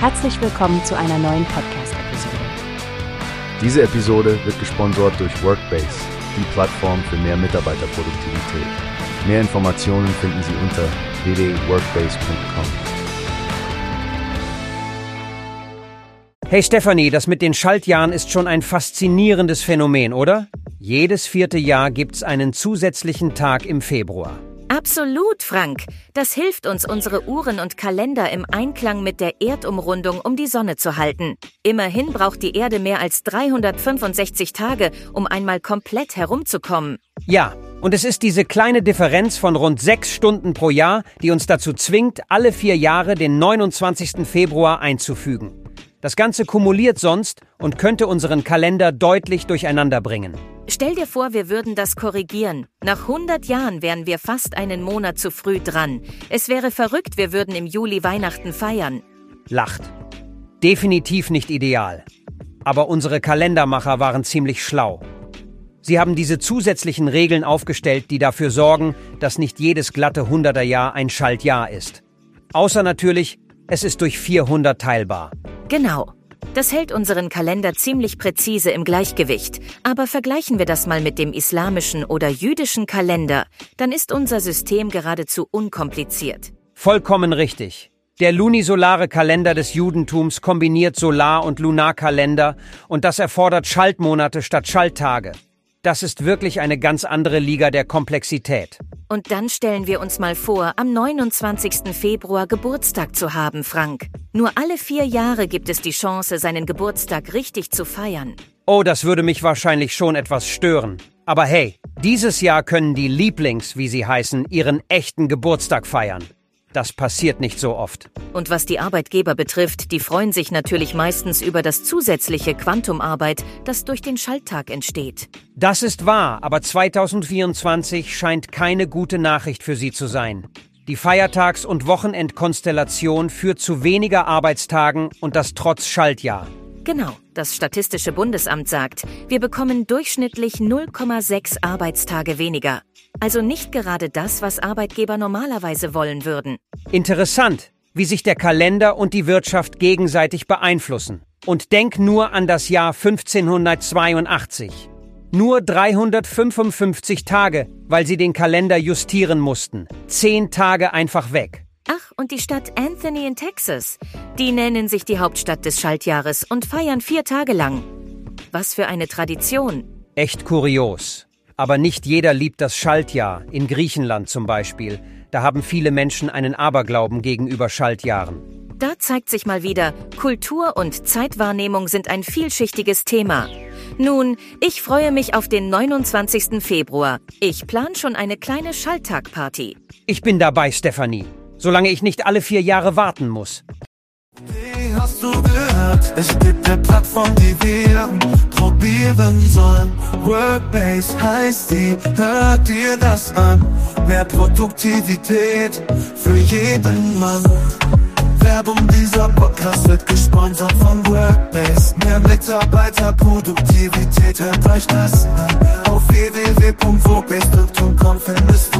Herzlich willkommen zu einer neuen Podcast-Episode. Diese Episode wird gesponsert durch Workbase, die Plattform für mehr Mitarbeiterproduktivität. Mehr Informationen finden Sie unter www.workbase.com. Hey Stefanie, das mit den Schaltjahren ist schon ein faszinierendes Phänomen, oder? Jedes vierte Jahr gibt's einen zusätzlichen Tag im Februar. Absolut, Frank. Das hilft uns, unsere Uhren und Kalender im Einklang mit der Erdumrundung um die Sonne zu halten. Immerhin braucht die Erde mehr als 365 Tage, um einmal komplett herumzukommen. Ja, und es ist diese kleine Differenz von rund sechs Stunden pro Jahr, die uns dazu zwingt, alle vier Jahre den 29. Februar einzufügen. Das Ganze kumuliert sonst und könnte unseren Kalender deutlich durcheinander bringen. Stell dir vor, wir würden das korrigieren. Nach 100 Jahren wären wir fast einen Monat zu früh dran. Es wäre verrückt, wir würden im Juli Weihnachten feiern. Lacht. Definitiv nicht ideal. Aber unsere Kalendermacher waren ziemlich schlau. Sie haben diese zusätzlichen Regeln aufgestellt, die dafür sorgen, dass nicht jedes glatte 100er Jahr ein Schaltjahr ist. Außer natürlich, es ist durch 400 teilbar. Genau. Das hält unseren Kalender ziemlich präzise im Gleichgewicht. Aber vergleichen wir das mal mit dem islamischen oder jüdischen Kalender, dann ist unser System geradezu unkompliziert. Vollkommen richtig. Der lunisolare Kalender des Judentums kombiniert Solar- und Lunarkalender und das erfordert Schaltmonate statt Schalttage. Das ist wirklich eine ganz andere Liga der Komplexität. Und dann stellen wir uns mal vor, am 29. Februar Geburtstag zu haben, Frank. Nur alle vier Jahre gibt es die Chance, seinen Geburtstag richtig zu feiern. Oh, das würde mich wahrscheinlich schon etwas stören. Aber hey, dieses Jahr können die Lieblings, wie sie heißen, ihren echten Geburtstag feiern. Das passiert nicht so oft. Und was die Arbeitgeber betrifft, die freuen sich natürlich meistens über das zusätzliche Quantumarbeit, das durch den Schalttag entsteht. Das ist wahr, aber 2024 scheint keine gute Nachricht für sie zu sein. Die Feiertags- und Wochenendkonstellation führt zu weniger Arbeitstagen und das trotz Schaltjahr. Genau, das Statistische Bundesamt sagt, wir bekommen durchschnittlich 0,6 Arbeitstage weniger. Also nicht gerade das, was Arbeitgeber normalerweise wollen würden. Interessant, wie sich der Kalender und die Wirtschaft gegenseitig beeinflussen. Und denk nur an das Jahr 1582. Nur 355 Tage, weil sie den Kalender justieren mussten. Zehn Tage einfach weg. Ach, und die Stadt Anthony in Texas. Die nennen sich die Hauptstadt des Schaltjahres und feiern vier Tage lang. Was für eine Tradition. Echt kurios. Aber nicht jeder liebt das Schaltjahr, in Griechenland zum Beispiel. Da haben viele Menschen einen Aberglauben gegenüber Schaltjahren. Da zeigt sich mal wieder, Kultur und Zeitwahrnehmung sind ein vielschichtiges Thema. Nun, ich freue mich auf den 29. Februar. Ich plan schon eine kleine Schalltagparty. Ich bin dabei, Stefanie solange ich nicht alle vier Jahre warten muss. Die hast du gehört? Es gibt eine Plattform, die wir probieren sollen. Workbase heißt die, hört dir das an. Mehr Produktivität für jeden Mann. Werbung dieser Podcast wird gesponsert von Workbase. Mehr Mitarbeiterproduktivität, hört euch das an. Auf www.workbase.com findest du